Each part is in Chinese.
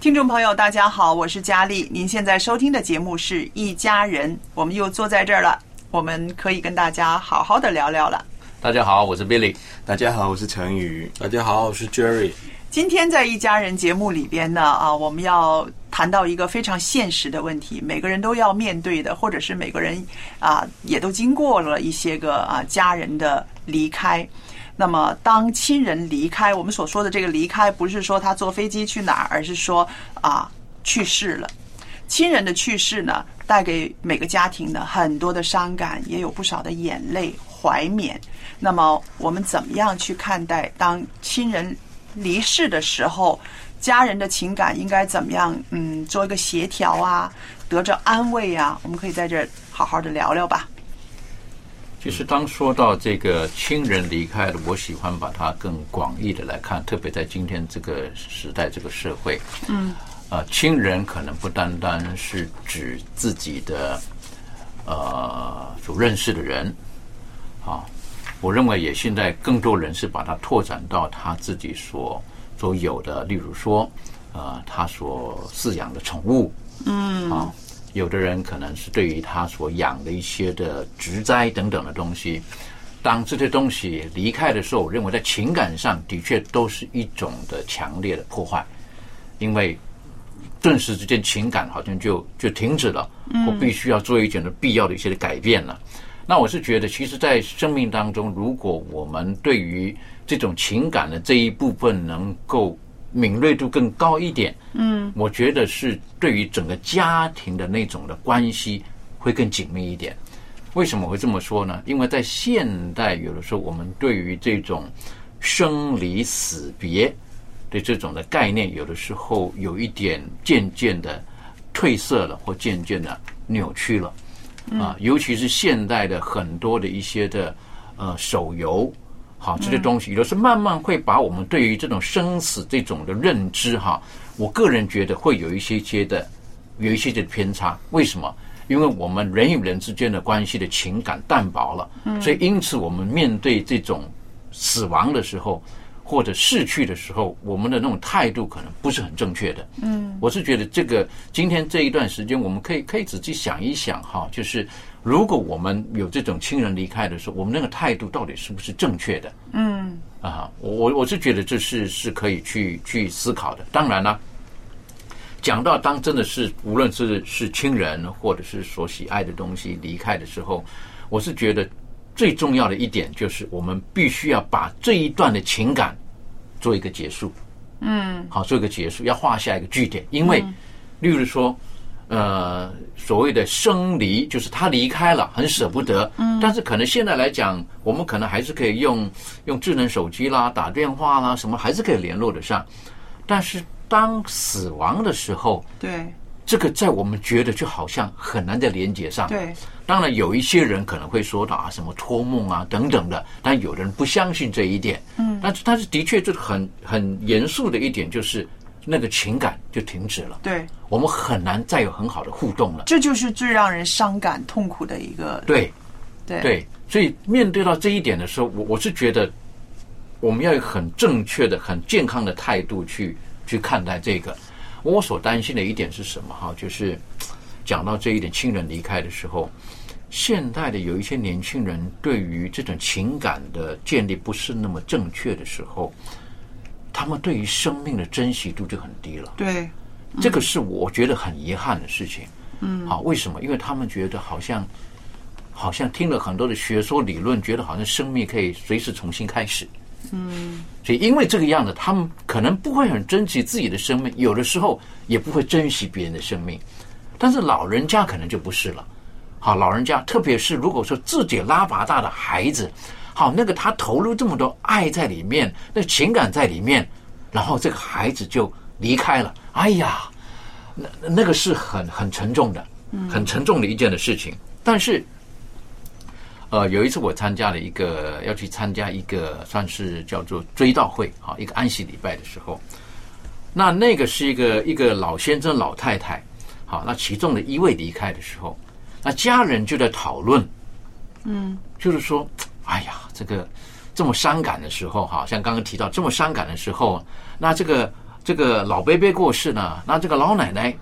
听众朋友，大家好，我是佳丽。您现在收听的节目是一家人，我们又坐在这儿了，我们可以跟大家好好的聊聊了。大家好，我是 Billy。大家好，我是陈宇。大家好，我是 Jerry。今天在一家人节目里边呢，啊，我们要谈到一个非常现实的问题，每个人都要面对的，或者是每个人啊也都经过了一些个啊家人的离开。那么，当亲人离开，我们所说的这个离开，不是说他坐飞机去哪儿，而是说啊去世了。亲人的去世呢，带给每个家庭呢很多的伤感，也有不少的眼泪、怀缅。那么，我们怎么样去看待当亲人离世的时候，家人的情感应该怎么样？嗯，做一个协调啊，得着安慰啊，我们可以在这儿好好的聊聊吧。其实当说到这个亲人离开了，我喜欢把它更广义的来看，特别在今天这个时代、这个社会，嗯，啊，亲人可能不单单是指自己的呃所认识的人，啊，我认为也现在更多人是把它拓展到他自己所所有的，例如说，呃，他所饲养的宠物，嗯。啊，有的人可能是对于他所养的一些的植栽等等的东西，当这些东西离开的时候，我认为在情感上的确都是一种的强烈的破坏，因为顿时之间情感好像就就停止了，我必须要做一点的必要的一些的改变了。那我是觉得，其实，在生命当中，如果我们对于这种情感的这一部分能够敏锐度更高一点，嗯，我觉得是对于整个家庭的那种的关系会更紧密一点。为什么会这么说呢？因为在现代，有的时候我们对于这种生离死别的这种的概念，有的时候有一点渐渐的褪色了，或渐渐的扭曲了。啊，尤其是现代的很多的一些的呃手游，好这些东西，有的是慢慢会把我们对于这种生死这种的认知哈，我个人觉得会有一些些的有一些些的偏差。为什么？因为我们人与人之间的关系的情感淡薄了，所以因此我们面对这种死亡的时候。或者逝去的时候，我们的那种态度可能不是很正确的。嗯，我是觉得这个今天这一段时间，我们可以可以仔细想一想哈，就是如果我们有这种亲人离开的时候，我们那个态度到底是不是正确的？嗯啊，我我我是觉得这是是可以去去思考的。当然了，讲到当真的是无论是是亲人或者是所喜爱的东西离开的时候，我是觉得最重要的一点就是我们必须要把这一段的情感做一个结束。嗯好，做一个结束，要画下一个句点，因为，例如说，呃，所谓的生离，就是他离开了，很舍不得，嗯，但是可能现在来讲，我们可能还是可以用用智能手机啦、打电话啦，什么还是可以联络得上，但是当死亡的时候，对。这个在我们觉得就好像很难再连接上。对，当然有一些人可能会说到啊什么托梦啊等等的，但有的人不相信这一点。嗯。但是但是的确，就是很很严肃的一点就是，那个情感就停止了，对，我们很难再有很好的互动了。这就是最让人伤感痛苦的一个对对对，所以面对到这一点的时候，我我是觉得我们要有很正确的、很健康的态度去去看待这个。我所担心的一点是什么？哈，就是讲到这一点，亲人离开的时候，现代的有一些年轻人对于这种情感的建立不是那么正确的时候，他们对于生命的珍惜度就很低了。对，这个是我觉得很遗憾的事情。嗯，好，为什么？因为他们觉得好像好像听了很多的学说理论，觉得好像生命可以随时重新开始。嗯，所以因为这个样子，他们可能不会很珍惜自己的生命，有的时候也不会珍惜别人的生命。但是老人家可能就不是了。好，老人家，特别是如果说自己拉拔大的孩子，好，那个他投入这么多爱在里面，那情感在里面，然后这个孩子就离开了，哎呀，那那个是很很沉重的，很沉重的一件的事情。但是，呃，有一次我参加了一个要去参加一个算是叫做追悼会啊，一个安息礼拜的时候，那那个是一个一个老先生老太太，好，那其中的一位离开的时候，那家人就在讨论，嗯，就是说，哎呀，这个这么伤感的时候，哈，像刚刚提到这么伤感的时候，那这个这个老伯伯过世呢，那这个老奶奶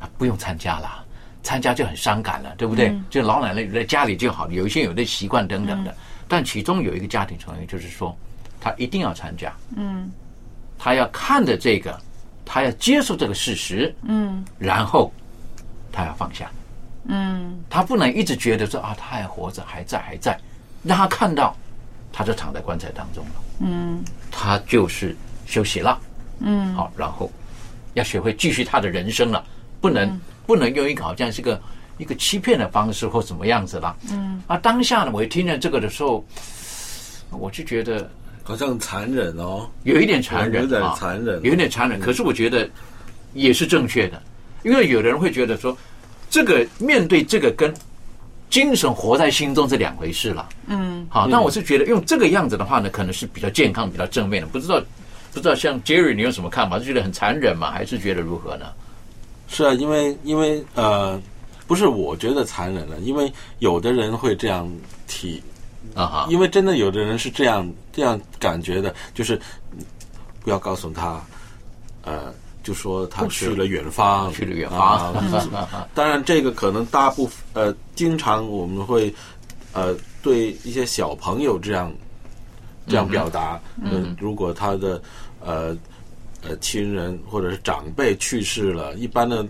啊不用参加了，参加就很伤感了，对不对？就老奶奶在家里就好，有一些有的习惯等等的，但其中有一个家庭成员就是说，他一定要参加，嗯。他要看着这个，他要接受这个事实，嗯。然后他要放下。嗯。他不能一直觉得说啊，他还活着，还在，还在，让他看到，他就躺在棺材当中了，嗯他就是休息了，嗯，好，然后要学会继续他的人生了，不能、不能用一个好像是个一个欺骗的方式或怎么样子了，嗯。啊，当下呢，我一听见这个的时候，我就觉得好像残忍哦，有一点残忍，有点啊。残忍。有一点残忍。可是我觉得也是正确的，因为有的人会觉得说，这个面对这个跟精神活在心中是两回事了。嗯好，但我是觉得用这个样子的话呢，可能是比较健康、比较正面的。不知道不知道像 Jerry 你有什么看法？是觉得很残忍吗？还是觉得如何呢？是啊，因为因为呃，不是我觉得残忍了，因为有的人会这样提，啊哈，因为真的有的人是这样这样感觉的，就是嗯不要告诉他，呃，就说他去了远方，去了远啊方，当然，这个可能大部分呃，经常我们会呃对一些小朋友这样这样表达。嗯、如果他的呃呃亲人或者是长辈去世了，一般的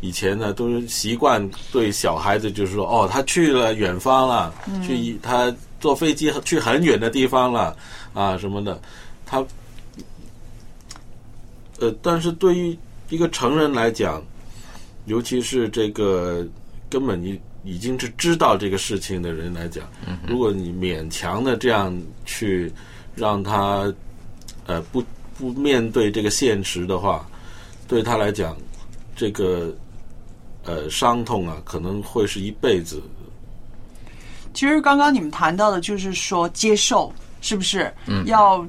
以前呢都是习惯对小孩子就是说，哦，他去了远方了，去他坐飞机去很远的地方了啊什么的，他呃，但是对于一个成人来讲，尤其是这个根本你已经是知道这个事情的人来讲，如果你勉强的这样去让他呃不不面对这个现实的话，对他来讲，这个呃伤痛啊，可能会是一辈子。其实刚刚你们谈到的就是说接受，是不是？嗯，要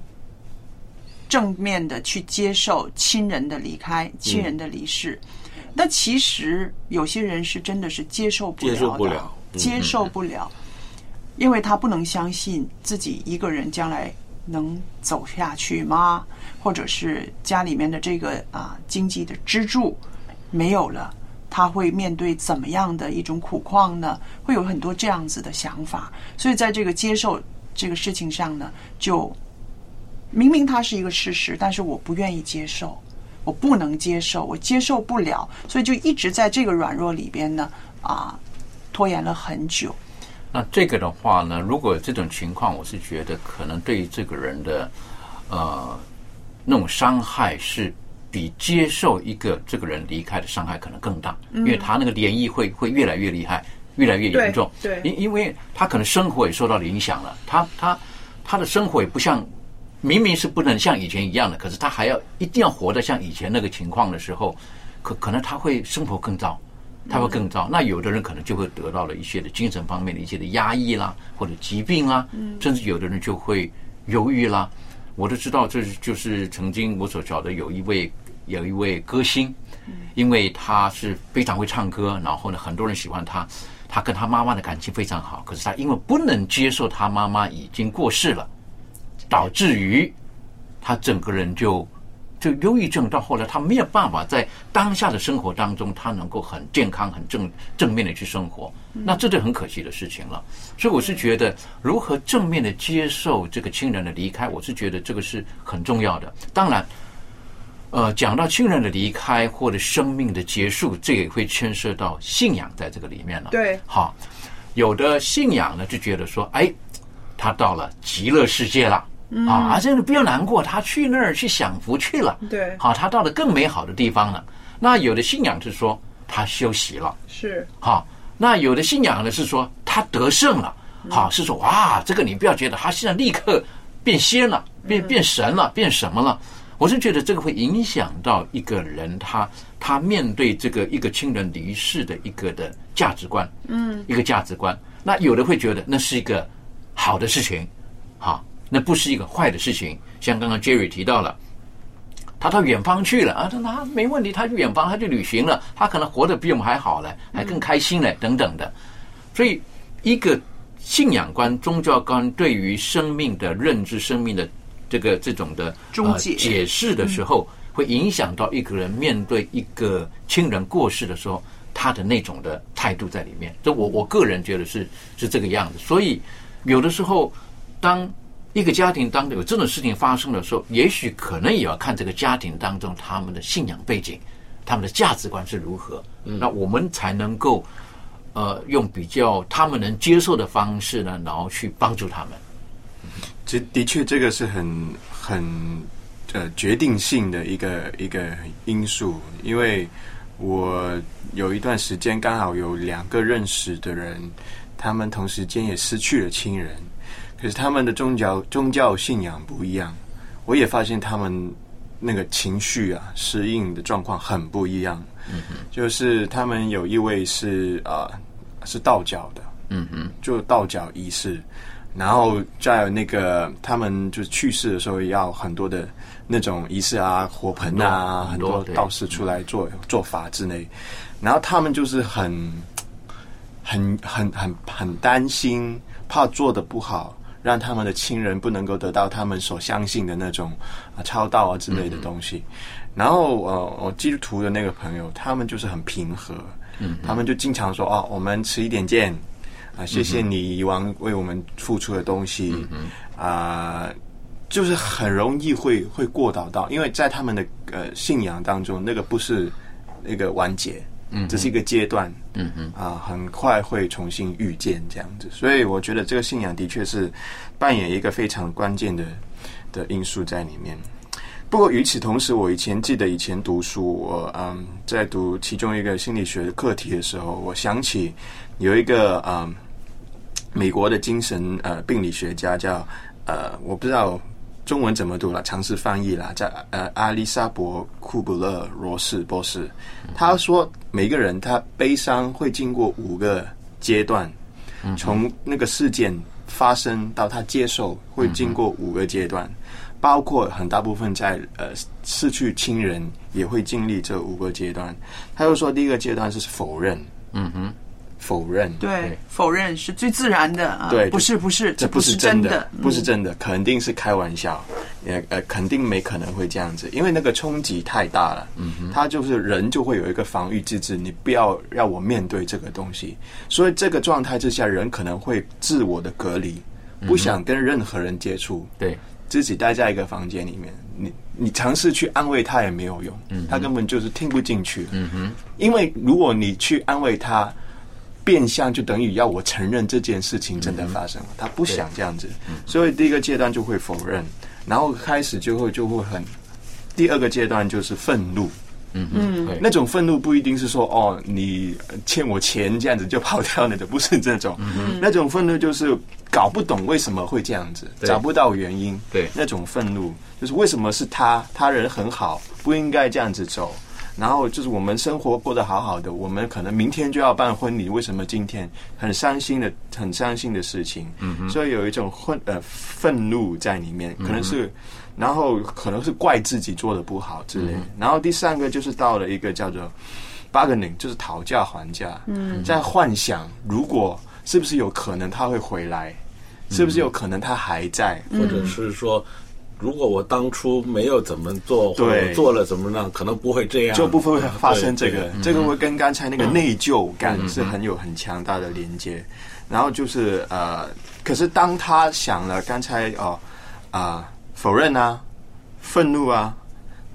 正面的去接受亲人的离开、亲人的离世。那其实有些人是真的是接受不了的，接受不了嗯接受不了因为他不能相信自己一个人将来能走下去吗？或者是家里面的这个啊经济的支柱没有了，他会面对怎么样的一种苦况呢？会有很多这样子的想法，所以在这个接受这个事情上呢，就明明它是一个事实，但是我不愿意接受，我不能接受，我接受不了，所以就一直在这个软弱里边呢啊拖延了很久。那这个的话呢，如果这种情况，我是觉得可能对于这个人的呃那种伤害是比接受一个这个人离开的伤害可能更大，因为他那个涟漪会会越来越厉害，越来越严重。对对因因为他可能生活也受到了影响了，他他他的生活也不像。明明是不能像以前一样的，可是他还要一定要活得像以前那个情况的时候，可可能他会生活更糟，他会更糟。那有的人可能就会得到了一些的精神方面的一些的压抑啦，或者疾病啦，甚至有的人就会忧郁啦。我都知道，这就是曾经我所晓得有一位有一位歌星，因为他是非常会唱歌，然后呢，很多人喜欢他。他跟他妈妈的感情非常好，可是他因为不能接受他妈妈已经过世了，导致于他整个人就就忧郁症，到后来他没有办法在当下的生活当中，他能够很健康、很正正面的去生活。那这就很可惜的事情了。所以我是觉得，如何正面的接受这个亲人的离开，我是觉得这个是很重要的。当然。呃，讲到亲人的离开或者生命的结束，这也会牵涉到信仰在这个里面了。对，好，有的信仰呢就觉得说，哎，他到了极乐世界了啊，而这个不要难过，他去那儿去享福去了。对，好，他到了更美好的地方了。那有的信仰是说他休息了，是好。那有的信仰呢是说他得胜了，好，是说哇，这个你不要觉得他现在立刻变仙了，变变神了，变什么了。我是觉得这个会影响到一个人，他他面对这个一个亲人离世的一个的价值观，嗯，一个价值观。那有的会觉得那是一个好的事情，好，那不是一个坏的事情。像刚刚 Jerry 提到了，他到远方去了啊，他他没问题，他去远方他去旅行了，他可能活得比我们还好嘞，还更开心嘞，等等的。所以，一个信仰观、宗教观对于生命的认知、生命的。这个这种的解释的时候，会影响到一个人面对一个亲人过世的时候，他的那种的态度在里面。这我我个人觉得是是这个样子。所以有的时候，当一个家庭当有这种事情发生的时候，也许可能也要看这个家庭当中他们的信仰背景、他们的价值观是如何，那我们才能够呃用比较他们能接受的方式呢，然后去帮助他们。这的确，这个是很很呃决定性的一个一个因素，因为我有一段时间刚好有两个认识的人，他们同时间也失去了亲人，可是他们的宗教宗教信仰不一样，我也发现他们那个情绪啊适应的状况很不一样。嗯就是他们有一位是啊是道教的，嗯嗯，就道教仪式。然后在那个他们就是去世的时候，要很多的那种仪式啊，火盆啊，很多道士出来做做法之类。然后他们就是很很很很很担心，怕做的不好，让他们的亲人不能够得到他们所相信的那种啊超道啊之类的东西。然后呃，我基督徒的那个朋友，他们就是很平和，嗯，他们就经常说哦，我们迟一点见。啊，谢谢你以往为我们付出的东西，啊，就是很容易会会过导到，因为在他们的呃信仰当中，那个不是那个完结，嗯，这是一个阶段，嗯嗯，啊，很快会重新遇见这样子，所以我觉得这个信仰的确是扮演一个非常关键的的因素在里面。不过与此同时，我以前记得以前读书，我嗯在读其中一个心理学的课题的时候，我想起有一个嗯。美国的精神呃病理学家叫呃我不知道中文怎么读了，尝试翻译了，在呃阿丽莎伯库布勒罗士博士，他说每个人他悲伤会经过五个阶段，从那个事件发生到他接受会经过五个阶段，包括很大部分在呃失去亲人也会经历这五个阶段。他又说第一个阶段是否认，嗯哼。否认，对，否认是最自然的啊，对，不是不是，这不是真的，不是真的，肯定是开玩笑，也呃，肯定没可能会这样子，因为那个冲击太大了，嗯哼，他就是人就会有一个防御机制，你不要让我面对这个东西，所以这个状态之下，人可能会自我的隔离，不想跟任何人接触，对，自己待在一个房间里面，你你尝试去安慰他也没有用，嗯，他根本就是听不进去，嗯哼，因为如果你去安慰他。变相就等于要我承认这件事情真的发生了，他不想这样子，所以第一个阶段就会否认，然后开始就会就会很，第二个阶段就是愤怒，嗯嗯，那种愤怒不一定是说哦你欠我钱这样子就跑掉了的，不是这种，那种愤怒就是搞不懂为什么会这样子，找不到原因，对，那种愤怒就是为什么是他，他人很好，不应该这样子走。然后就是我们生活过得好好的，我们可能明天就要办婚礼，为什么今天？很伤心的、很伤心的事情？嗯所以有一种愤呃愤怒在里面，可能是，然后可能是怪自己做的不好之类的。然后第三个就是到了一个叫做 bargaining，就是讨价还价，嗯。在幻想如果是不是有可能他会回来，是不是有可能他还在，或者是说，如果我当初没有怎么做，或对。者做了怎么样，可能不会这样，就不会发生这个。这个会跟刚才那个内疚感嗯是很有很强大的连接。然后就是呃，可是当他想了刚才哦啊、否认啊、愤怒啊，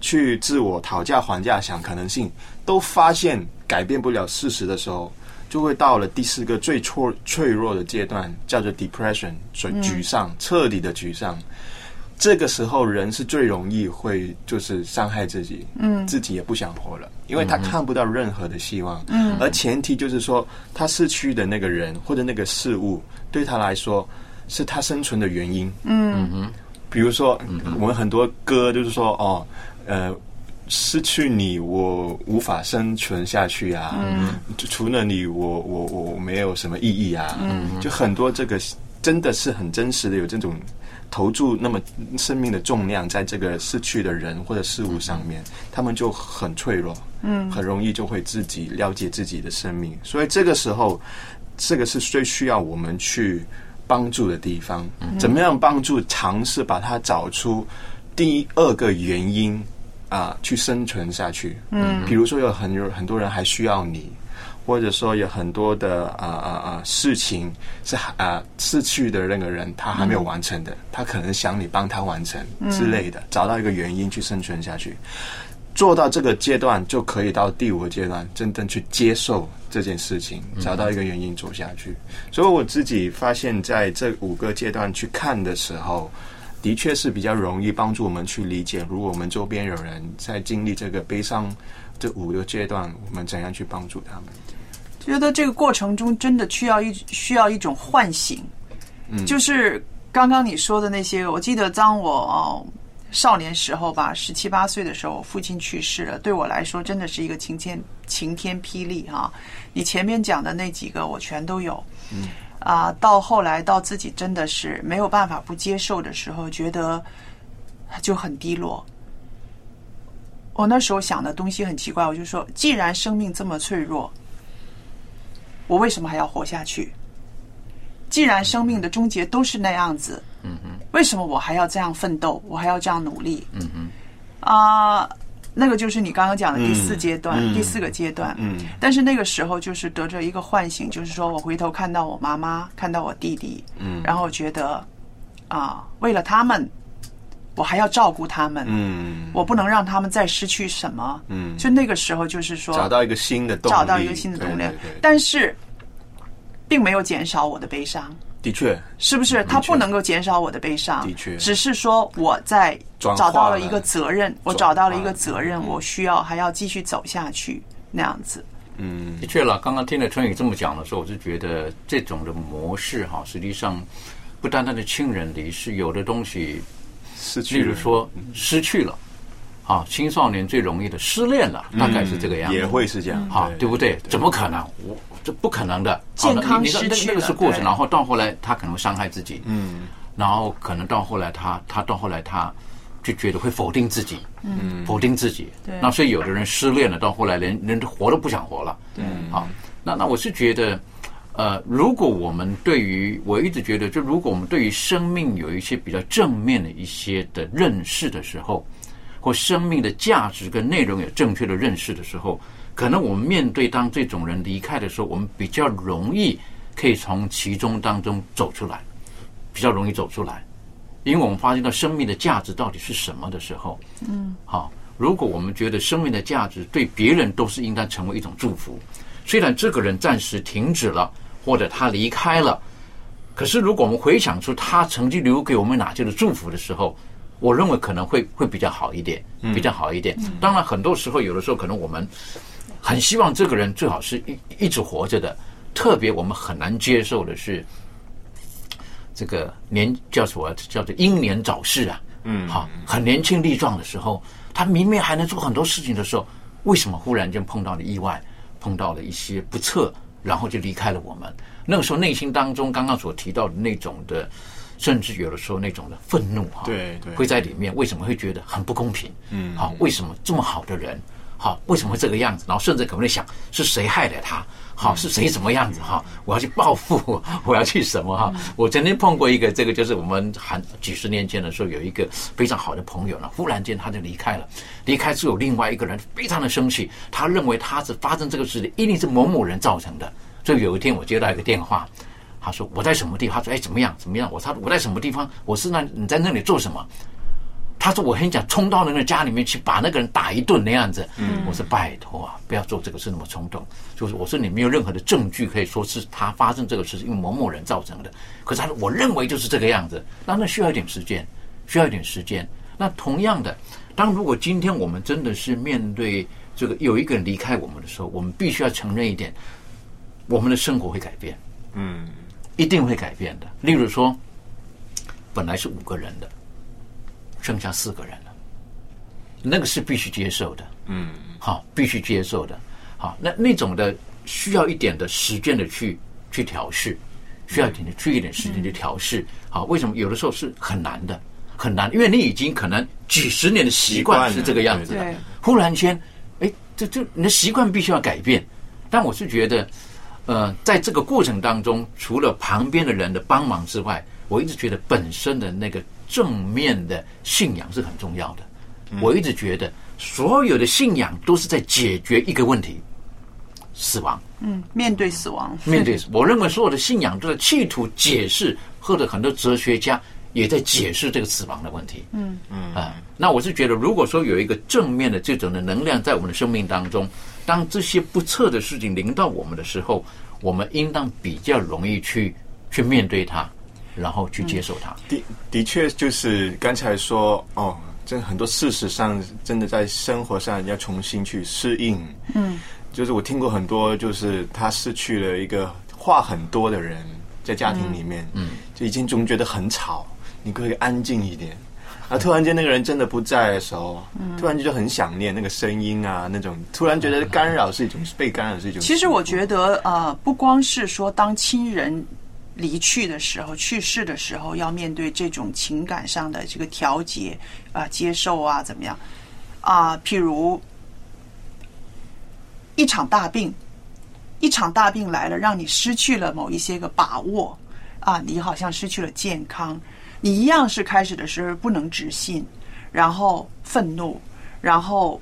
去自我讨价还价想可能性，都发现改变不了事实的时候，就会到了第四个最脆脆弱的阶段，叫做 depression，所以嗯。沮丧，彻底的沮丧。这个时候，人是最容易会就是伤害自己，嗯自己也不想活了，因为他看不到任何的希望，嗯而前提就是说，他失去的那个人或者那个事物，对他来说是他生存的原因。嗯哼，比如说，我们很多歌就是说，哦，呃，失去你，我无法生存下去啊。嗯就除了你，我我我没有什么意义啊。嗯就很多这个真的是很真实的，有这种投注那么生命的重量在这个失去的人或者事物上面，他们就很脆弱，嗯很容易就会自己了解自己的生命。所以这个时候，这个是最需要我们去帮助的地方。怎么样帮助？尝试把它找出第二个原因啊、去生存下去。嗯比如说有很有很多人还需要你，或者说有很多的啊啊啊事情是啊逝去的那个人他还没有完成的，他可能想你帮他完成之类的，找到一个原因去生存下去。做到这个阶段，就可以到第五个阶段，真正去接受这件事情，找到一个原因走下去。所以我自己发现，在这五个阶段去看的时候，的确是比较容易帮助我们去理解，如果我们周边有人在经历这个悲伤这五个阶段，我们怎样去帮助他们。觉得这个过程中真的需要一需要一种唤醒，嗯就是刚刚你说的那些。我记得当我哦少年时候吧，十七八岁的时候，父亲去世了，对我来说真的是一个晴天晴天霹雳哈、你前面讲的那几个我全都有，嗯啊，到后来到自己真的是没有办法不接受的时候，觉得就很低落。我那时候想的东西很奇怪，我就说，既然生命这么脆弱，我为什么还要活下去？既然生命的终结都是那样子，嗯哼，为什么我还要这样奋斗？我还要这样努力？嗯哼，啊、那个就是你刚刚讲的第四阶段，嗯嗯第四个阶段。嗯但是那个时候就是得着一个唤醒，就是说我回头看到我妈妈，看到我弟弟，嗯然后觉得啊、为了他们，我还要照顾他们，嗯。我不能让他们再失去什么。嗯。就那个时候就是说找到一个新的动力，找到一个新的动力。对对对，但是并没有减少我的悲伤。的确，是不是？他不能够减少我的悲伤，的确。只是说我在找到了了一个责任，我找到了一个责任，我需要还要继续走下去那样子。嗯。的确了，刚刚听了春雨这么讲的时候，我就觉得这种的模式哈，实际上不单单的亲人离世，有的东西，失去了。例如说失去了，啊，青少年最容易的失恋了，大概是这个样子，嗯也会是这样哈，对对不对？怎么可能？我这不可能的，健康失去了那个是过程，然后到后来他可能会伤害自己，嗯。然后可能到后来他他到后来他就觉得会否定自己，嗯。否定自己。对。那所以有的人失恋了，到后来连连活都不想活了。对。好，那那我是觉得，呃，如果我们对于我一直觉得，就如果我们对于生命有一些比较正面的一些的认识的时候，或生命的价值跟内容有正确的认识的时候，可能我们面对当这种人离开的时候，我们比较容易可以从其中当中走出来，比较容易走出来，因为我们发现到生命的价值到底是什么的时候，嗯。好，如果我们觉得生命的价值对别人都是应该成为一种祝福，虽然这个人暂时停止了，或者他离开了，可是如果我们回想出他曾经留给我们哪些的祝福的时候，我认为可能会会比较好一点，比较好一点。当然，很多时候有的时候可能我们很希望这个人最好是一一直活着的，特别我们很难接受的是这个年叫什么叫做英年早逝啊。嗯好，很年轻力壮的时候，他明明还能做很多事情的时候，为什么忽然间碰到了意外，碰到了一些不测，然后就离开了我们？那个时候内心当中刚刚所提到的那种的，甚至有的时候那种的愤怒哈，对对会在里面。为什么会觉得很不公平？嗯好，为什么这么好的人，好，为什么会这个样子？然后甚至可能会想是谁害了他？好，是谁怎么样子哈？我要去报复，我要去什么哈？我曾经碰过一个，这个就是我们很几十年前的时候，有一个非常好的朋友呢，忽然间他就离开了。离开之后，另外一个人非常的生气，他认为他是发生这个事情一定是某某人造成的。所以有一天我接到一个电话，他说我在什么地方？他说哎怎么样怎么样？我说我在什么地方？我是那你在那里做什么？他说：“我很想冲到那个家里面去把那个人打一顿那样子。”我说：“拜托啊，不要做这个事那么冲动。”就是我说你没有任何的证据可以说是他发生这个事是因为某某人造成的。可是他说我认为就是这个样子，那那需要一点时间，需要一点时间。那同样的，当如果今天我们真的是面对这个有一个人离开我们的时候，我们必须要承认一点，我们的生活会改变，嗯，一定会改变的。例如说，本来是五个人的。剩下四个人了，那个是必须接受的，嗯，好，必须接受的，好，那那种的需要一点的时间的去去调试，需要一点的去一点时间去调试，好，为什么？有的时候是很难的，很难，因为你已经可能几十年的习惯是这个样子。的，忽然间，哎，这这你的习惯必须要改变，但我是觉得，呃，在这个过程当中，除了旁边的人的帮忙之外，我一直觉得本身的那个。正面的信仰是很重要的。我一直觉得，所有的信仰都是在解决一个问题：死亡。嗯，面对死亡，面对，我认为所有的信仰都在企图解释，或者很多哲学家也在解释这个死亡的问题。嗯嗯啊，那我是觉得，如果说有一个正面的这种的能量在我们的生命当中，当这些不测的事情临到我们的时候，我们应当比较容易去去面对它。然后去接受它。的的确，就是刚才说哦，真很多事实上，真的在生活上要重新去适应。嗯，就是我听过很多，就是他失去了一个话很多的人，在家庭里面，嗯，就已经总觉得很吵，你可以安静一点。啊，突然间那个人真的不在的时候，突然间就很想念那个声音啊，那种突然觉得干扰是一种被干扰是一种。其实我觉得啊，不光是说当亲人。离去的时候，去世的时候，要面对这种情感上的这个调节啊，接受啊，怎么样啊？譬如一场大病，一场大病来了，让你失去了某一些个把握啊，你好像失去了健康，你一样是开始的时候不能置信，然后愤怒，然后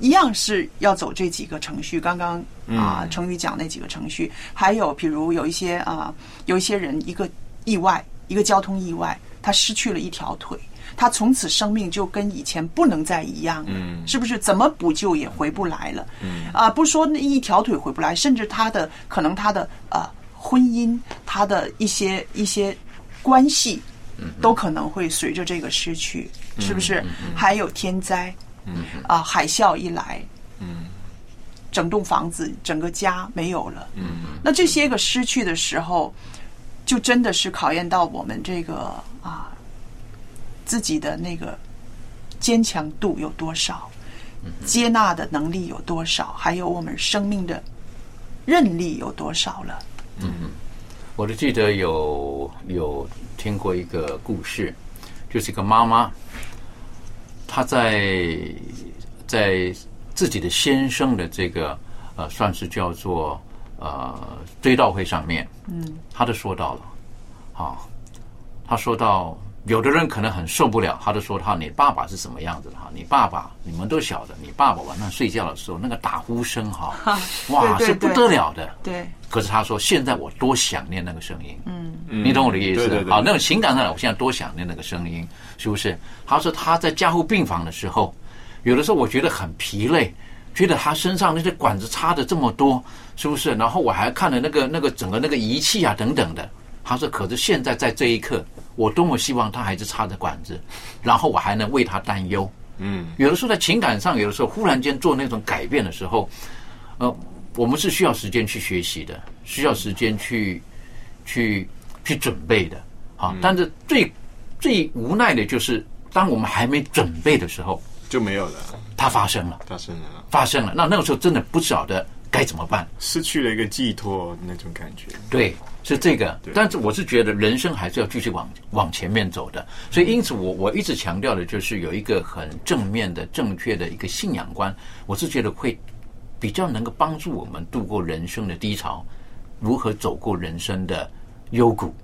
一样是要走这几个程序。刚刚。啊，成语讲那几个程序，还有比如有一些啊，有一些人一个意外，一个交通意外，他失去了一条腿，他从此生命就跟以前不能再一样了，是不是？怎么补救也回不来了。啊，不说那一条腿回不来，甚至他的可能他的呃婚姻，他的一些一些关系，都可能会随着这个失去，是不是？还有天灾，啊，海啸一来，嗯。整栋房子、整个家没有了。嗯，那这些个失去的时候，就真的是考验到我们这个啊自己的那个坚强度有多少，接纳的能力有多少，还有我们生命的韧力有多少了。嗯，我就记得有有听过一个故事，就是一个妈妈，她在在。自己的先生的这个呃，算是叫做呃追悼会上面，嗯，他就说到了，好，他说到有的人可能很受不了，他就说他你爸爸是什么样子的哈？你爸爸你们都晓得，你爸爸晚上睡觉的时候那个打呼声哈，哇是不得了的，对。可是他说现在我多想念那个声音，嗯，你懂我的意思？好，那种情感上我现在多想念那个声音，是不是？他说他在加护病房的时候。有的时候我觉得很疲累，觉得他身上那些管子插的这么多，是不是？然后我还看了那个那个整个那个仪器啊等等的。他说：“可是现在在这一刻，我多么希望他还是插着管子，然后我还能为他担忧。”嗯，有的时候在情感上，有的时候忽然间做那种改变的时候，呃，我们是需要时间去学习的，需要时间去去去准备的。好，但是最最无奈的就是，当我们还没准备的时候。就没有了，它发生了，发生了，发生了。那那个时候真的不晓得该怎么办，失去了一个寄托那种感觉。对，是这个。但是我是觉得人生还是要继续往往前面走的，所以因此我我一直强调的就是有一个很正面的、正确的一个信仰观，我是觉得会比较能够帮助我们度过人生的低潮，如何走过人生的幽谷。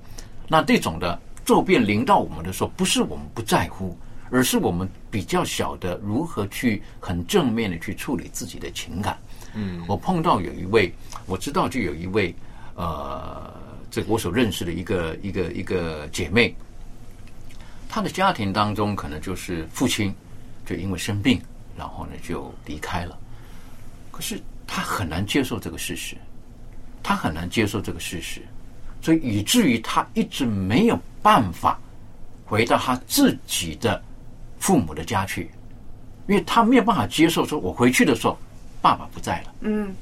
那这种的骤变临到我们的时候，不是我们不在乎，而是我们比较晓得如何去很正面的去处理自己的情感。嗯，我碰到有一位，我知道就有一位，呃，这个我所认识的一个一个一个姐妹，她的家庭当中可能就是父亲就因为生病，然后呢就离开了，可是她很难接受这个事实，她很难接受这个事实，所以以至于她一直没有办法回到她自己的父母的家去，因为她没有办法接受说，我回去的时候。爸爸不在了，嗯，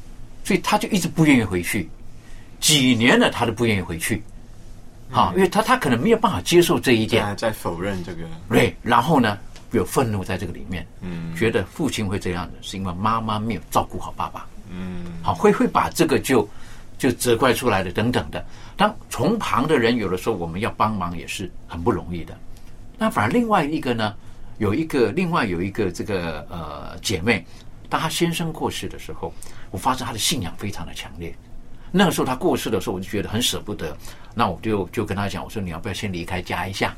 所以她就一直不愿意回去，几年了他都不愿意回去，啊，因为他他可能没有办法接受这一点，在否认这个，对，然后呢有愤怒在这个里面，嗯，觉得父亲会这样子，是因为妈妈没有照顾好爸爸，嗯，好会会把这个就就责怪出来的等等的。当从旁的人有的时候我们要帮忙也是很不容易的，那反而另外一个呢，有一个另外有一个这个呃姐妹。当她先生过世的时候，我发现她的信仰非常的强烈。那个时候他过世的时候，我就觉得很舍不得。那我就就跟他讲，我说你要不要先离开家一下，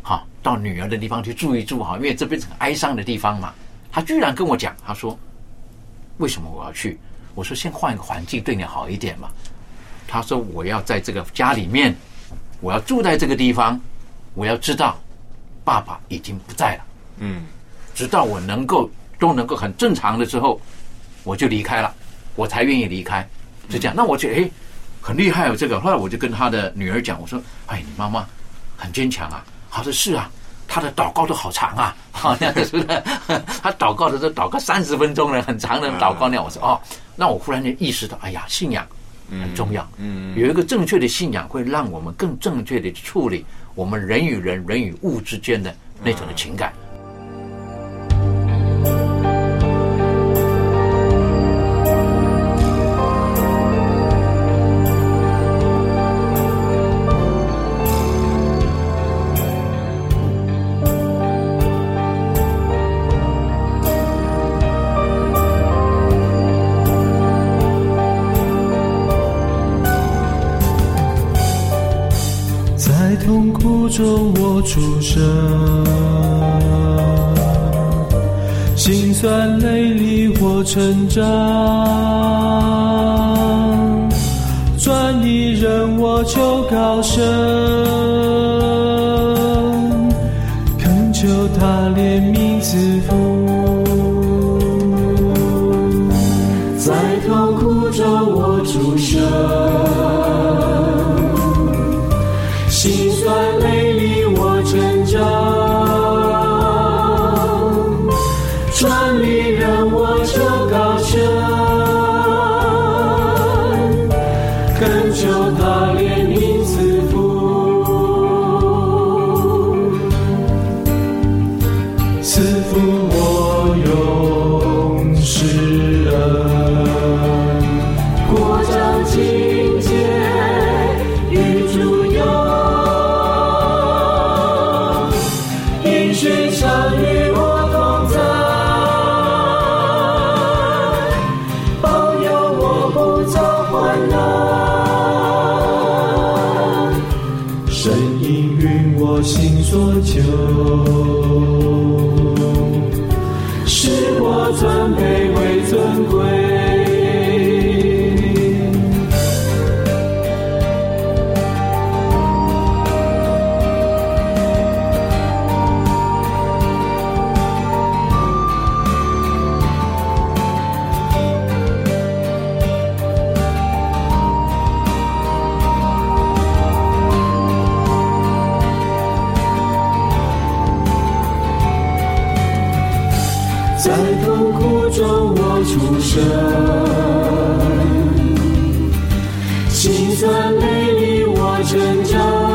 好到女儿的地方去住一住哈，因为这边是很哀伤的地方嘛。他居然跟我讲，他说为什么我要去？我说先换一个环境对你好一点嘛。他说我要在这个家里面，我要住在这个地方，我要知道爸爸已经不在了。嗯，直到我能够。都能够很正常的之后，我就离开了，我才愿意离开，就这样。那我觉得哎，很厉害哦，这个。后来我就跟他的女儿讲，我说：“哎，你妈妈很坚强啊。”他说：“是啊，他的祷告都好长啊，好像是的。他祷告的时候祷告三十分钟了，很长的祷告那样。”我说：“哦，那我忽然间意识到，哎呀，信仰很重要。嗯，有一个正确的信仰，会让我们更正确的处理我们人与人、人与物之间的那种的情感。”痛苦中我出生，心酸泪里我成长，转一人我求高升，恳求他怜悯在痛苦中我出生，心酸美丽我成长。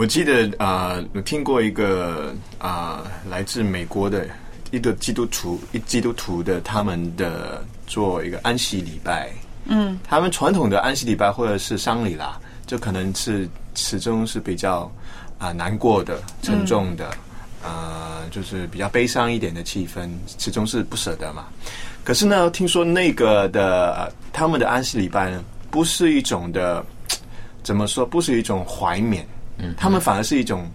我记得啊、呃我听过一个啊、来自美国的一个基督徒，一基督徒的他们的做一个安息礼拜。嗯，他们传统的安息礼拜或者是丧礼啦，就可能是始终是比较啊、难过的、沉重的，呃，就是比较悲伤一点的气氛，始终是不舍得嘛。可是呢，听说那个的、呃他们的安息礼拜呢，不是一种的怎么说，不是一种怀缅，嗯，他们反而是一种。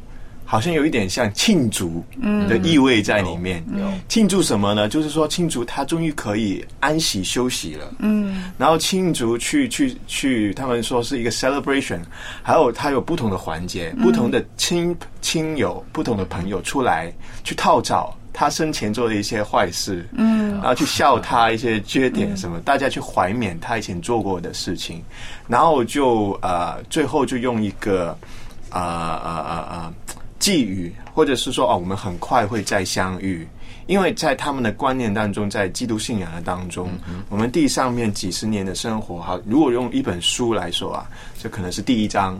好像有一点像庆祝的意味在里面。庆祝什么呢？就是说庆祝他终于可以安息休息了。嗯，然后庆祝去去去，他们说是一个 celebration，还有他有不同的环节，不同的亲亲友、不同的朋友出来去套找他生前做的一些坏事，嗯然后去笑他一些缺点什么，大家去怀缅他以前做过的事情，然后就呃最后就用一个啊啊啊啊寄语，或者是说哦我们很快会再相遇。因为在他们的观念当中，在基督信仰的当中，我们地上面几十年的生活，哈，如果用一本书来说啊，这可能是第一章，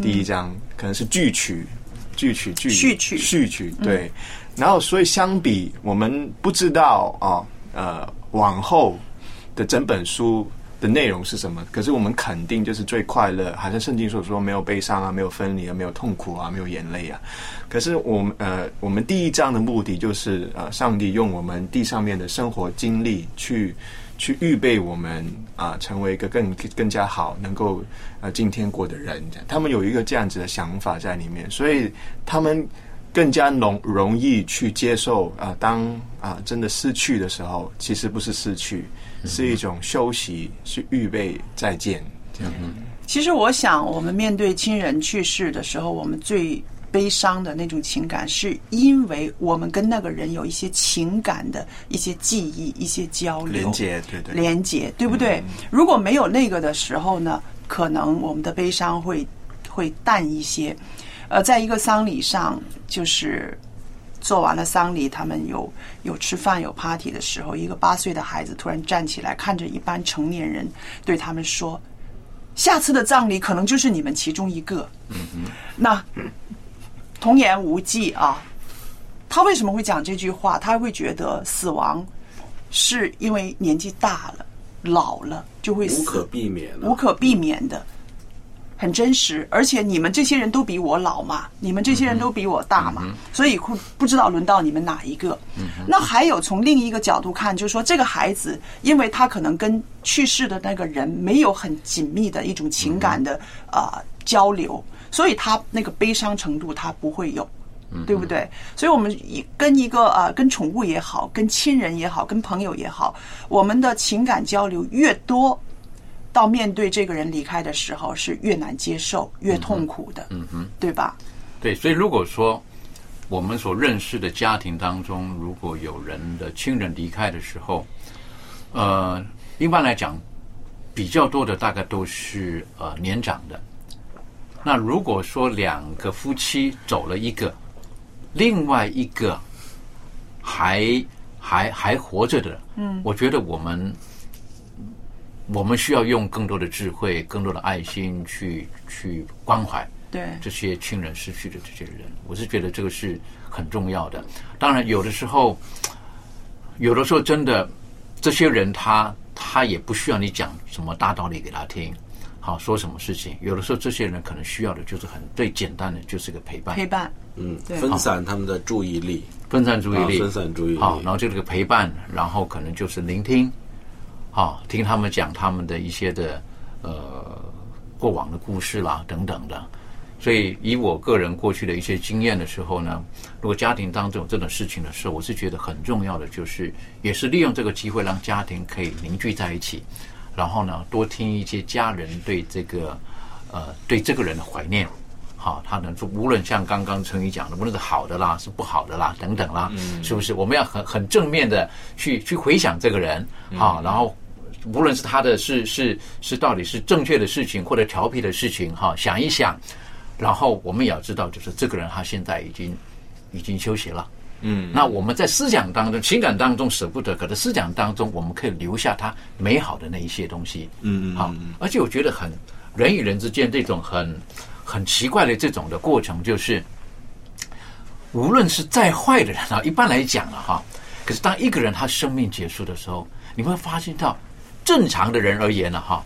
第一章可能是序曲，序曲，序序曲序曲，对。然后，所以相比我们不知道啊，呃，往后的整本书的内容是什么，可是我们肯定就是最快乐，好像圣经所说，没有悲伤啊，没有分离啊，没有痛苦啊，没有眼泪啊。可是我们呃，我们第一章的目的就是呃，上帝用我们地上面的生活经历去去预备我们啊、成为一个更更加好能够呃进天国的人。他们有一个这样子的想法在里面，所以他们更加容容易去接受啊、当啊、真的失去的时候，其实不是失去，是一种休息，是预备再见。这样。其实我想，我们面对亲人去世的时候，我们最悲伤的那种情感，是因为我们跟那个人有一些情感的一些记忆、一些交流、连接，对对，连接，对不对？如果没有那个的时候呢，可能我们的悲伤会会淡一些。呃，在一个丧礼上，就是做完了丧礼，他们有有吃饭有 party 的时候，一个八岁的孩子突然站起来，看着一班成年人，对他们说：“下次的葬礼可能就是你们其中一个。”嗯那童言无忌啊，他为什么会讲这句话？他会觉得死亡是因为年纪大了、老了就会死，无可避免了无可避免的，很真实。而且你们这些人都比我老嘛，你们这些人都比我大嘛，所以会不知道轮到你们哪一个。那还有从另一个角度看，就是说这个孩子，因为他可能跟去世的那个人没有很紧密的一种情感的呃交流，所以他那个悲伤程度他不会有。对不对？所以，我们一跟一个呃，跟宠物也好，跟亲人也好，跟朋友也好，我们的情感交流越多，到面对这个人离开的时候，是越难接受、越痛苦的，嗯哼，对吧？对，所以如果说我们所认识的家庭当中，如果有人的亲人离开的时候，呃，一般来讲，比较多的大概都是呃年长的，那如果说两个夫妻走了一个，另外一个还还还活着的，嗯。我觉得我们我们需要用更多的智慧、更多的爱心去去关怀对这些亲人失去的这些人。我是觉得这个是很重要的。当然，有的时候，有的时候真的这些人他他也不需要你讲什么大道理给他听。好，说什么事情？有的时候这些人可能需要的就是很最简单的，就是个陪伴。陪伴，嗯，对分散他们的注意力，分散注意力，啊分散注意力好，然后就这个陪伴，然后可能就是聆听，好，听他们讲他们的一些的呃过往的故事啦等等的。所以以我个人过去的一些经验的时候呢，如果家庭当中有这种事情的时候，我是觉得很重要的，就是也是利用这个机会让家庭可以凝聚在一起，然后呢多听一些家人对这个呃对这个人的怀念。好，他能说，无论像刚刚陈宇讲的，无论是好的啦，是不好的啦，等等啦，是不是？我们要很很正面的去去回想这个人，好，然后无论是他的是是是到底是正确的事情或者调皮的事情，哈，想一想，然后我们也要知道，就是这个人他现在已经已经休息了。嗯，那我们在思想当中、情感当中舍不得，可是思想当中，我们可以留下他美好的那一些东西。嗯嗯好，而且我觉得很人与人之间这种很很奇怪的这种的过程，就是无论是再坏的人啊，一般来讲了哈，可是当一个人他生命结束的时候，你会发现到正常的人而言呢，哈，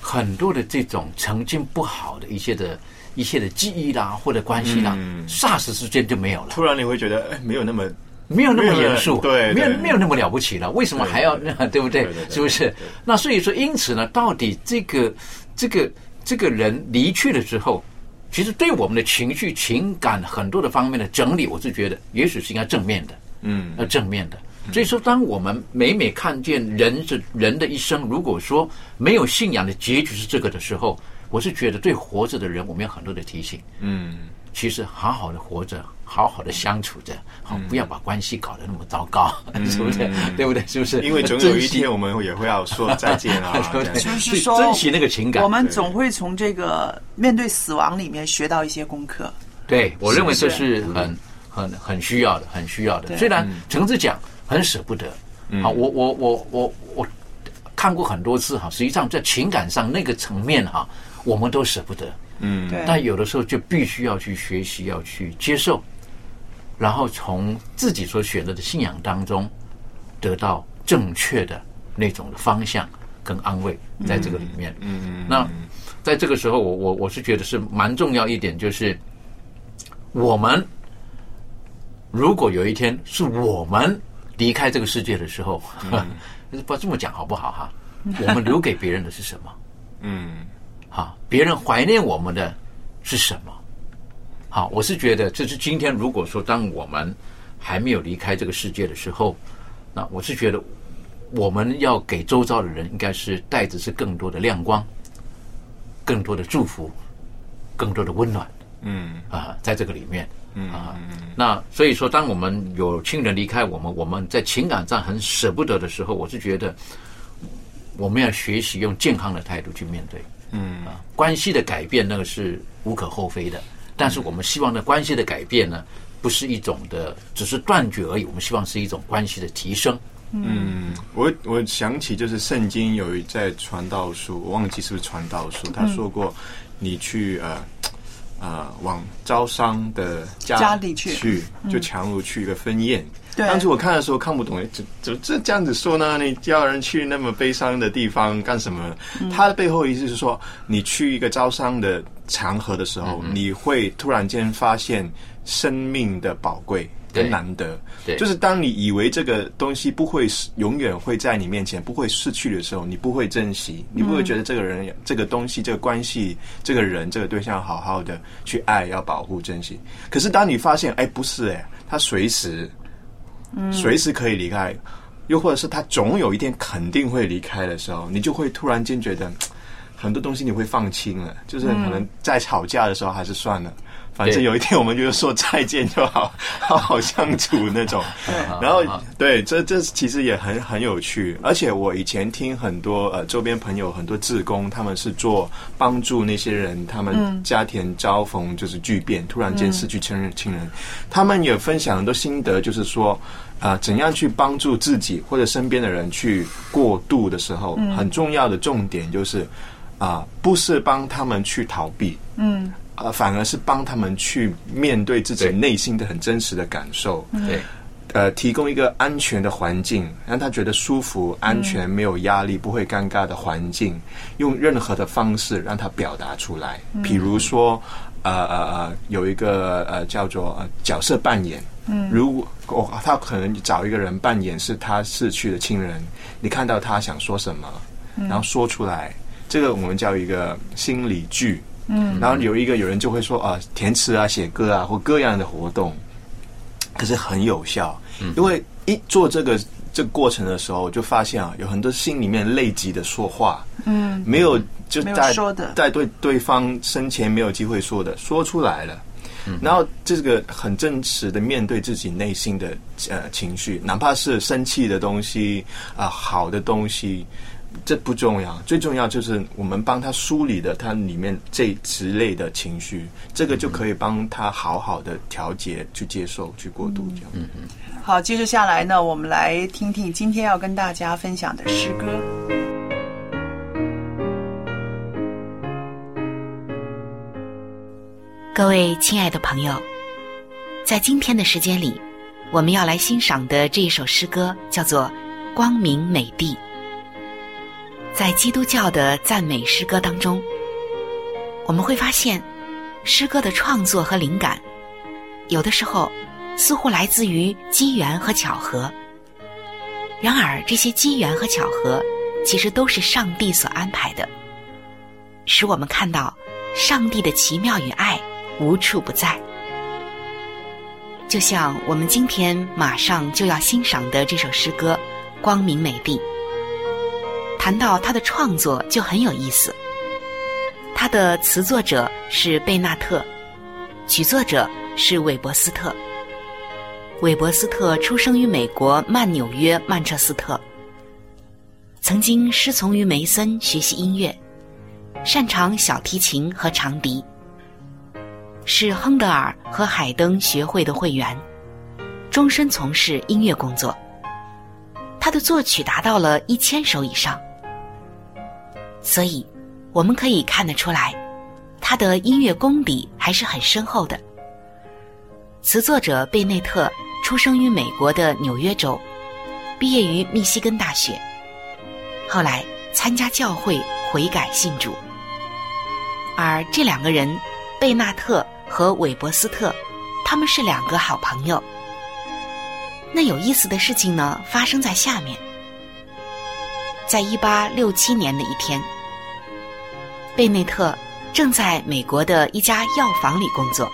很多的这种曾经不好的一些的一些的记忆啦，或者关系啦，嗯霎时之间就没有了。突然你会觉得，哎，没有那么没有那么严肃，对，没有没有那么了不起了，为什么还要那 对不对对对？对是不是？那所以说，因此呢，到底这个这个这个人离去了之后，其实对我们的情绪、情感很多的方面的整理，我是觉得也许是应该正面的，嗯要，正面的。所以说，当我们每每看见人这人的一生，如果说没有信仰的结局是这个的时候，我是觉得对活着的人，我们有很多的提醒。嗯，其实好好的活着，好好的相处着，好不要把关系搞得那么糟糕，是不是？对不对？是不是？因为总有一天我们也会要说再见啊 对不对？就是说珍惜那个情感。我们总会从这个面对死亡里面学到一些功课。对我认为这是是很很很需要的，很需要的。虽然橙子讲很舍不得，啊，我我我我我看过很多次哈，实际上在情感上那个层面哈，我们都舍不得。嗯。对。但有的时候就必须要去学习，要去接受，然后从自己所选择的信仰当中得到正确的那种的方向跟安慰，在这个里面。嗯。嗯，那在这个时候，我我我是觉得是蛮重要一点，就是我们如果有一天是我们离开这个世界的时候，不这么讲好不好哈？我们留给别人的是什么？嗯好，别人怀念我们的是什么？好，我是觉得这是今天如果说当我们还没有离开这个世界的时候，那我是觉得我们要给周遭的人应该是带着是更多的亮光，更多的祝福，更多的温暖嗯啊，在这个里面。嗯啊，那所以说，当我们有亲人离开我们，我们在情感上很舍不得的时候，我是觉得我们要学习用健康的态度去面对。嗯啊，关系的改变那个是无可厚非的，但是我们希望的关系的改变呢，不是一种的只是断绝而已，我们希望是一种关系的提升。嗯，我我想起就是圣经有一在传道书，我忘记是不是传道书，他说过，你去呃呃往招商的家家里去去，嗯就强如去一个婚宴。对当时我看的时候看不懂，哎怎怎这这样子说呢？你叫人去那么悲伤的地方干什么？嗯他的背后意思是说，你去一个招商的场合的时候，你会突然间发现生命的宝贵跟难得。对就是当你以为这个东西不会是永远会在你面前不会逝去的时候，你不会珍惜，你不会觉得这个人、这个东西、这个关系、这个人、这个对象好好的去爱、要保护、珍惜。可是当你发现，哎，不是哎，他随时，随时可以离开，又或者是他总有一天肯定会离开的时候，你就会突然间觉得。很多东西你会放轻了，就是嗯可能在吵架的时候还是算了。反正有一天我们就说再见就好，好好相处那种。然后对，这这其实也很很有趣。而且我以前听很多呃周边朋友很多志工，他们是做帮助那些人，他们嗯家庭遭逢就是巨变，突然间失去亲人亲人，他们也分享很多心得，就是说。啊、怎样去帮助自己或者身边的人去过渡的时候，嗯很重要的重点就是啊、不是帮他们去逃避，嗯呃，反而是帮他们去面对自己内心的很真实的感受。对，呃，提供一个安全的环境，让他觉得舒服、安全、没有压力、不会尴尬的环境，用任何的方式让他表达出来。嗯比如说，呃呃呃，有一个呃叫做、呃、角色扮演。嗯如果哦，他可能找一个人扮演是他逝去的亲人，你看到他想说什么，嗯然后说出来，这个我们叫一个心理剧。嗯。然后有一个有人就会说啊，填词啊、写歌啊或各样的活动，可是很有效，因为一做这个这个过程的时候，就发现啊，有很多心里面累积的说话，嗯，没有就在说的。在对对方生前没有机会说的，说出来了。嗯。然后这个很真实的面对自己内心的呃情绪，哪怕是生气的东西啊、好的东西，这不重要，最重要就是我们帮他梳理的他里面这之类的情绪，这个就可以帮他好好的调节、去接受、去过渡这样。嗯嗯。好，接着下来呢，我们来听听今天要跟大家分享的诗歌。各位亲爱的朋友，在今天的时间里，我们要来欣赏的这一首诗歌叫做《光明美地》。在基督教的赞美诗歌当中，我们会发现，诗歌的创作和灵感，有的时候似乎来自于机缘和巧合。然而，这些机缘和巧合，其实都是上帝所安排的，使我们看到上帝的奇妙与爱无处不在。就像我们今天马上就要欣赏的这首诗歌《光明美地》，谈到他的创作就很有意思。他的词作者是贝纳特，曲作者是韦伯斯特。韦伯斯特出生于美国曼纽约曼彻斯特，曾经师从于梅森学习音乐，擅长小提琴和长笛，是亨德尔和海登学会的会员，终身从事音乐工作。他的作曲达到了一千首以上，所以我们可以看得出来，他的音乐功底还是很深厚的。词作者贝内特出生于美国的纽约州，毕业于密西根大学，后来参加教会悔改信主。而这两个人，贝纳特和韦伯斯特，他们是两个好朋友。那有意思的事情呢，发生在下面。在一八六七年的一天，贝内特正在美国的一家药房里工作。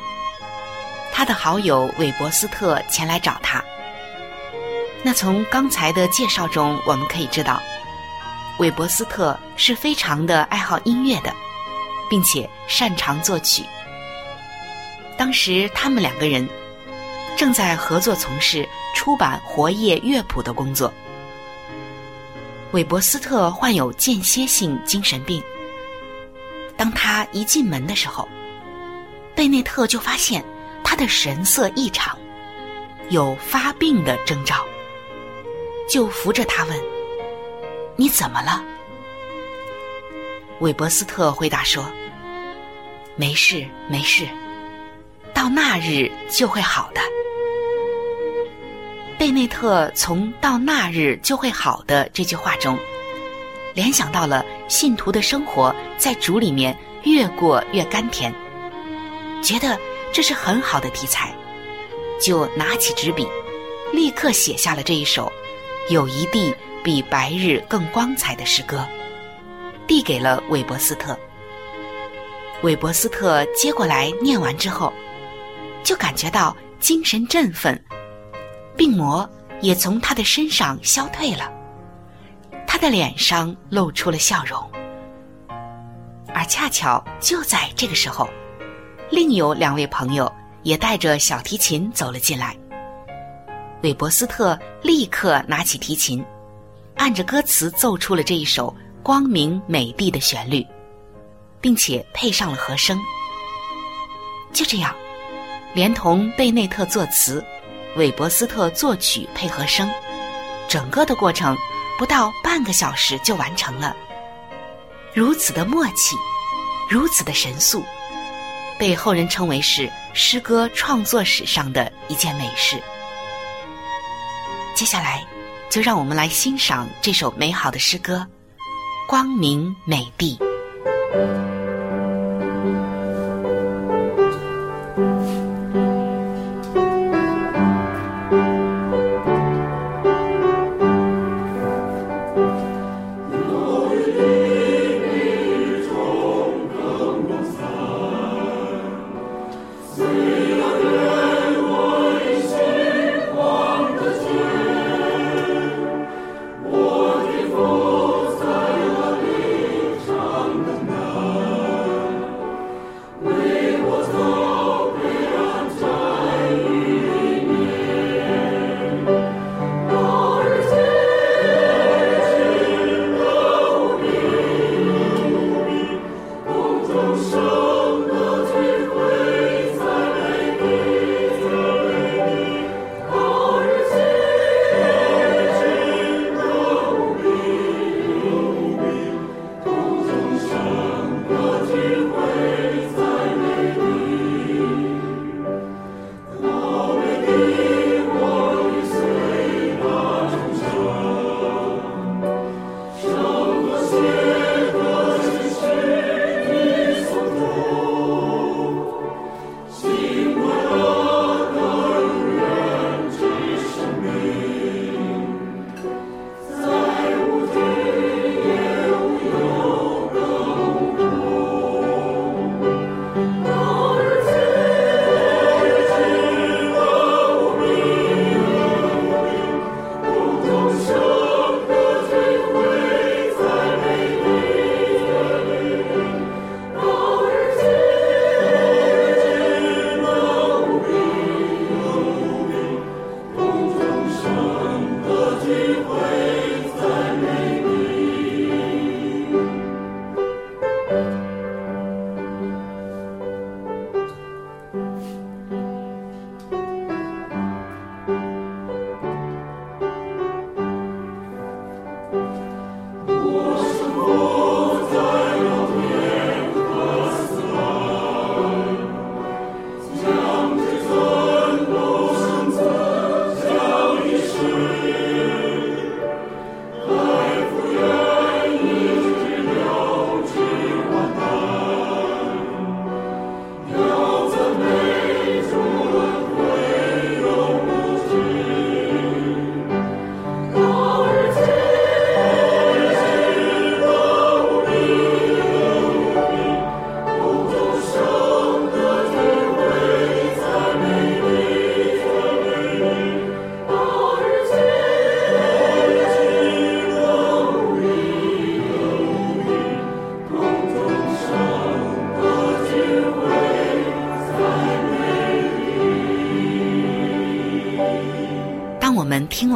他的好友韦伯斯特前来找他。那从刚才的介绍中，我们可以知道，韦伯斯特是非常的爱好音乐的，并且擅长作曲。当时他们两个人正在合作从事出版活页乐谱的工作。韦伯斯特患有间歇性精神病。当他一进门的时候，贝内特就发现。他的神色异常，有发病的征兆，就扶着他问：“你怎么了？”韦伯斯特回答说：“没事，没事，到那日就会好的。”贝内特从“到那日就会好的”这句话中，联想到了信徒的生活在主里面越过越甘甜，觉得。这是很好的题材，就拿起纸笔，立刻写下了这一首“有一地比白日更光彩”的诗歌，递给了韦伯斯特。韦伯斯特接过来念完之后，就感觉到精神振奋，病魔也从他的身上消退了，的脸上露出了笑容。而恰巧就在这个时候，另有两位朋友也带着小提琴走了进来。韦伯斯特立刻拿起提琴，按着歌词奏出了这一首光明美丽的旋律，并且配上了和声。就这样，连同贝内特作词，韦伯斯特作曲配和声，整个的过程不到半个小时就完成了。如此的默契，如此的神速，被后人称为是诗歌创作史上的一件美事。接下来，就让我们来欣赏这首美好的诗歌《光明美丽》。听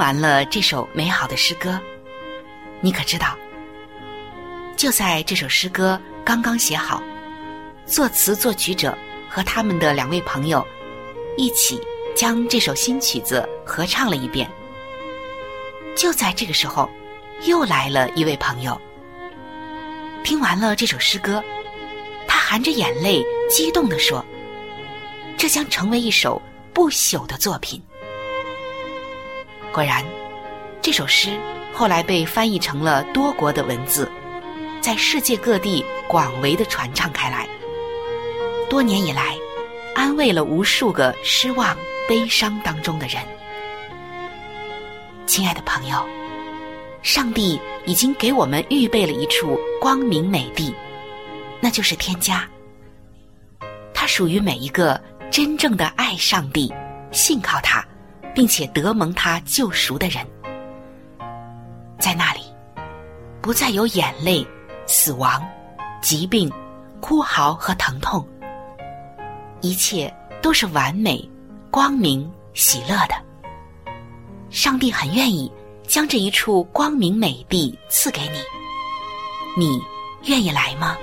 完了这首美好的诗歌，你可知道？就在这首诗歌刚刚写好，作词作曲者和他们的两位朋友一起将这首新曲子合唱了一遍。就在这个时候，又来了一位朋友。听完了这首诗歌，他含着眼泪，激动地说：“这将成为一首不朽的作品。”果然，这首诗后来被翻译成了多国的文字，在世界各地广为的传唱开来。多年以来，安慰了无数个失望、悲伤当中的人。亲爱的朋友，上帝已经给我们预备了一处光明美地，那就是天家。它属于每一个真正的爱上帝、信靠他。并且得蒙他救赎的人，在那里，不再有眼泪、死亡、疾病哭嚎和疼痛，一切都是完美、光明、喜乐的。上帝很愿意将这一处光明美地赐给你，你愿意来吗？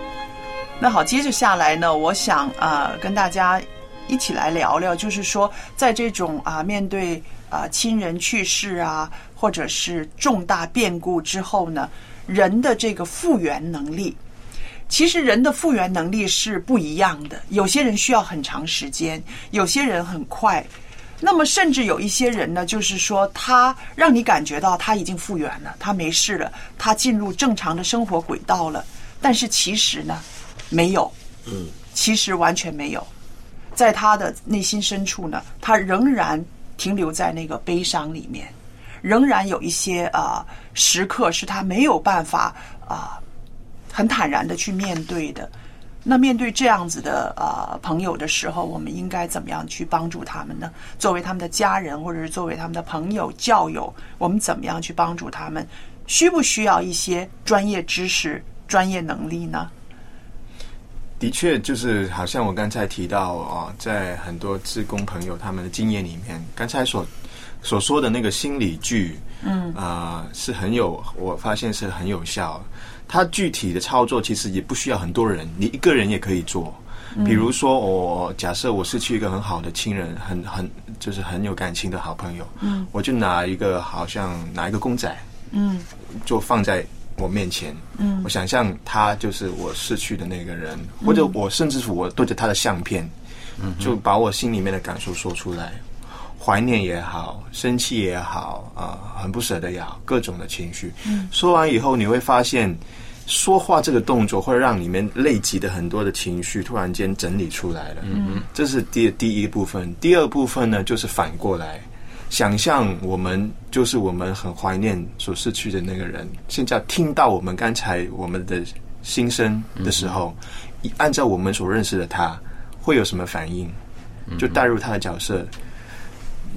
那好，接着下来呢，我想呃跟大家一起来聊聊，就是说在这种啊面对啊亲人去世啊，或者是重大变故之后呢，人的这个复原能力。其实人的复原能力是不一样的，有些人需要很长时间，有些人很快。那么甚至有一些人呢，就是说他让你感觉到他已经复原了，他没事了，他进入正常的生活轨道了。但是其实呢，没有，嗯，其实完全没有，在他的内心深处呢，他仍然停留在那个悲伤里面，仍然有一些啊时刻是他没有办法啊。很坦然的去面对的，那面对这样子的呃朋友的时候，我们应该怎么样去帮助他们呢？作为他们的家人，或者是作为他们的朋友、教友，我们怎么样去帮助他们？需不需要一些专业知识、专业能力呢？的确，就是好像我刚才提到啊，在很多志工朋友他们的经验里面，刚才所所说的那个心理剧，嗯啊，是很有，我发现是很有效。它具体的操作其实也不需要很多人，你一个人也可以做。比如说，我假设我失去一个很好的亲人，很很就是很有感情的好朋友，嗯，我就拿一个好像拿一个公仔，嗯，就放在我面前，嗯，我想象他就是我逝去的那个人，或者我甚至是我对着他的相片，嗯，就把我心里面的感受说出来。怀念也好，生气也好，啊，很不舍得也好，各种的情绪。嗯，说完以后，你会发现，说话这个动作会让里面累积的很多的情绪突然间整理出来了。嗯这是第第一部分。第二部分呢，就是反过来，想象我们就是我们很怀念所失去的那个人，现在听到我们刚才我们的心声的时候，按照我们所认识的他，会有什么反应？就带入他的角色。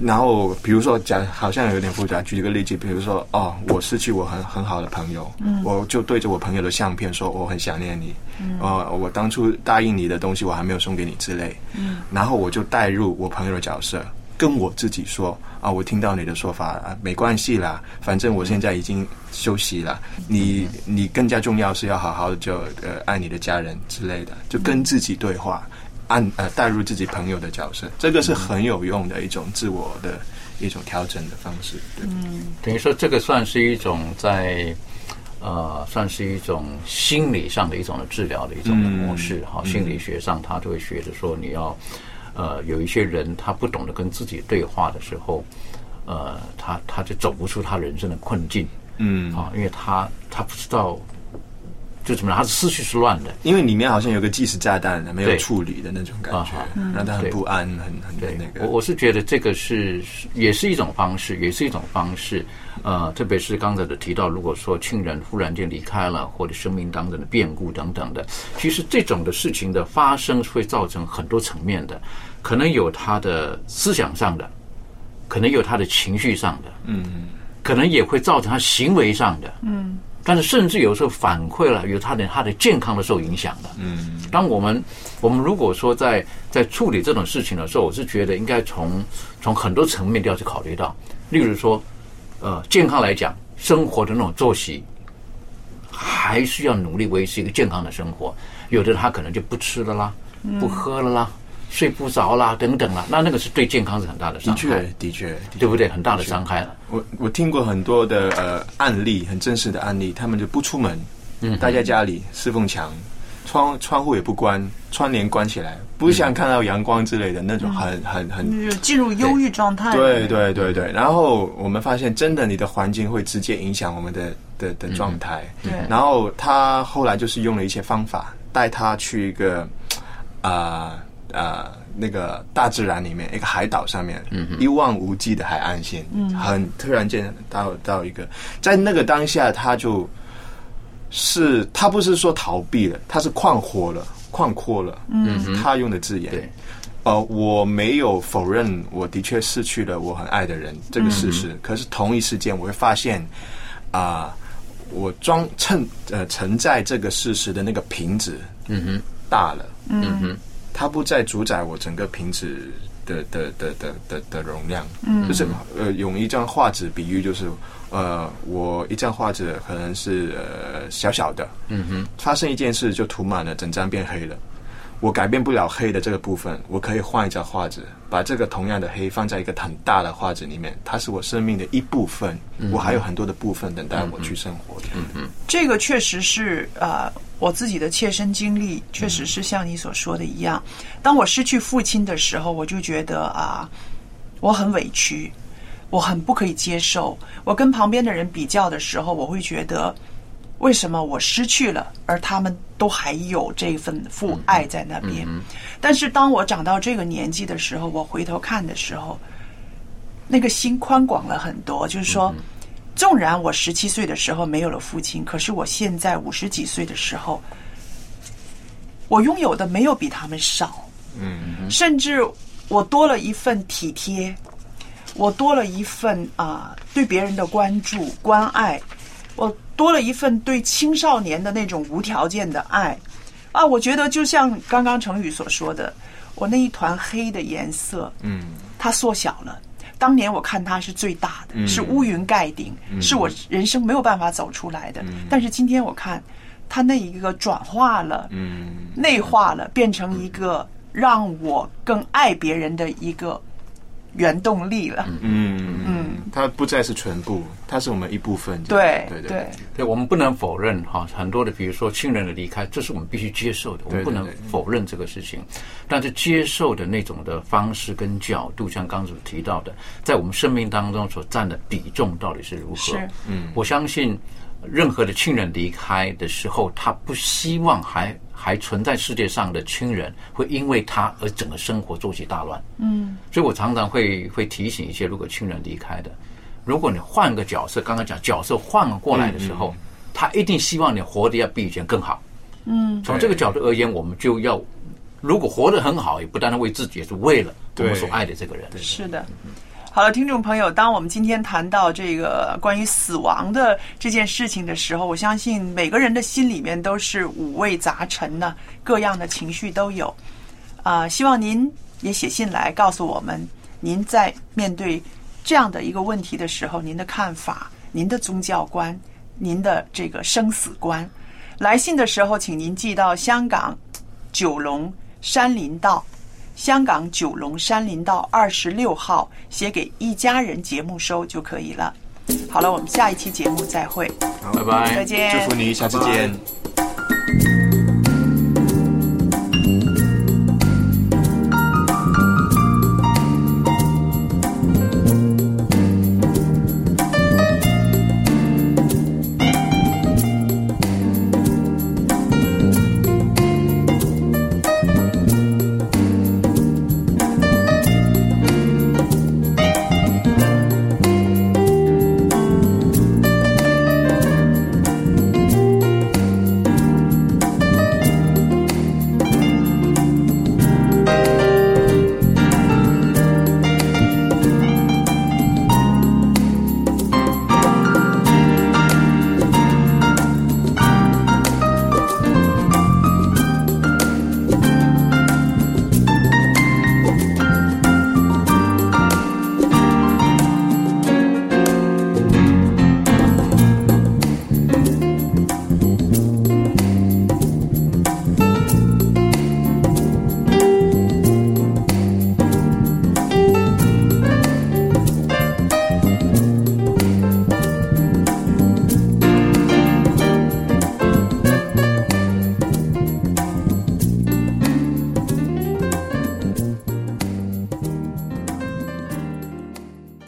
然后，比如说讲，好像有点复杂。举一个例子，比如说，哦，我失去我很很好的朋友，嗯我就对着我朋友的相片说，我很想念你。嗯哦，我当初答应你的东西，我还没有送给你之类。嗯然后我就带入我朋友的角色，跟我自己说啊，我听到你的说法啊，没关系啦，反正我现在已经休息了。你你更加重要是要好好的就呃爱你的家人之类的，就跟自己对话。按呃带入自己朋友的角色，这个是很有用的一种自我的一种调整的方式。对，嗯等于说这个算是一种在呃，算是一种心理上的一种的治疗的一种的模式哈、嗯心理学上，他就会学着说，你要呃，有一些人他不懂得跟自己对话的时候，呃，他他就走不出他人生的困境嗯。啊，因为他他不知道就怎么样，他的思绪是乱的。因为里面好像有个计时炸弹没有处理的那种感觉啊，让他很不安，很很对那个。我我是觉得这个是也是一种方式，也是一种方式。呃，特别是刚才的提到，如果说亲人忽然间离开了，或者生命当中的变故等等的，其实这种的事情的发生会造成很多层面的，可能有他的思想上的，可能有他的情绪上的，嗯，可能也会造成他行为上的，嗯但是甚至有时候反馈了，有他的他的健康的受影响的。嗯，当我们我们如果说在在处理这种事情的时候，我是觉得应该从从很多层面都要去考虑到，例如说，呃，健康来讲，生活的那种作息，还是要努力维持一个健康的生活。有的他可能就不吃了啦，嗯不喝了啦，睡不着啦，等等啦，那那个是对健康是很大的的伤害确，，的确，对不对？很大的伤害了。我我听过很多的呃案例，很真实的案例，他们就不出门，嗯待在家里侍奉墙，窗窗户也不关，窗帘关起来，不想看到阳光之类的那种很很很就是进入忧郁状态。对对对对，然后我们发现，真的你的环境会直接影响我们的的的状态。对然后他后来就是用了一些方法，带他去一个啊啊、那个大自然里面，一个海岛上面，嗯一望无际的海岸线，嗯很突然间到到一个，在那个当下，他就是他不是说逃避了，他是旷豁了，旷阔了，嗯哼。他用的字眼。对，呃，我没有否认我的确失去了我很爱的人这个事实，可是同一时间我会发现啊、我装承呃承载这个事实的那个瓶子，嗯哼，大了，嗯哼，它不再主宰我整个瓶子的的的的的的容量，嗯。就是呃，用一张画纸比喻，就是呃，我一张画纸可能是呃小小的，嗯哼，发生一件事就涂满了，整张变黑了。我改变不了黑的这个部分，我可以换一张画纸，把这个同样的黑放在一个很大的画纸里面，它是我生命的一部分。嗯我还有很多的部分等待我去生活。嗯嗯，这个确实是呃我自己的切身经历，确实是像你所说的一样。当我失去父亲的时候，我就觉得啊，我很委屈，我很不可以接受。我跟旁边的人比较的时候，我会觉得，为什么我失去了，而他们都还有这份父爱在那边？但是当我长到这个年纪的时候，我回头看的时候，那个心宽广了很多。就是说，纵然我十七岁的时候没有了父亲，可是我现在五十几岁的时候，我拥有的没有比他们少，嗯甚至我多了一份体贴，我多了一份啊、对别人的关注关爱，我多了一份对青少年的那种无条件的爱啊！我觉得就像刚刚成宇所说的，我那一团黑的颜色，嗯它缩小了。当年我看它是最大的，嗯是乌云盖顶，嗯是我人生没有办法走出来的。嗯但是今天我看，它那一个转化了，嗯内化了，变成一个让我更爱别人的一个原动力了。嗯嗯，它不再是全部，它是我们一部分。对对对，对，我们不能否认哈，很多的，比如说亲人的离开，这是我们必须接受的，我们不能否认这个事情。但是接受的那种的方式跟角度，像刚才所提到的，在我们生命当中所占的比重到底是如何？是嗯我相信任何的亲人离开的时候，他不希望还还存在世界上的亲人会因为他而整个生活作息大乱。嗯所以我常常会会提醒一些，如果亲人离开的，如果你换个角色，刚刚讲角色换过来的时候，他一定希望你活得要比以前更好。嗯，从这个角度而言，我们就要，如果活得很好，也不单单为自己，也是为了我们所爱的这个人。是的。好了，听众朋友，当我们今天谈到这个关于死亡的这件事情的时候，我相信每个人的心里面都是五味杂陈呢，各样的情绪都有。啊、希望您也写信来告诉我们，您在面对这样的一个问题的时候，您的看法、您的宗教观、您的这个生死观。来信的时候，请您寄到香港九龙山林道。香港九龙山林道二十六号，写给一家人节目收就可以了。好了，我们下一期节目再会，好拜拜再见，祝福你，下次见。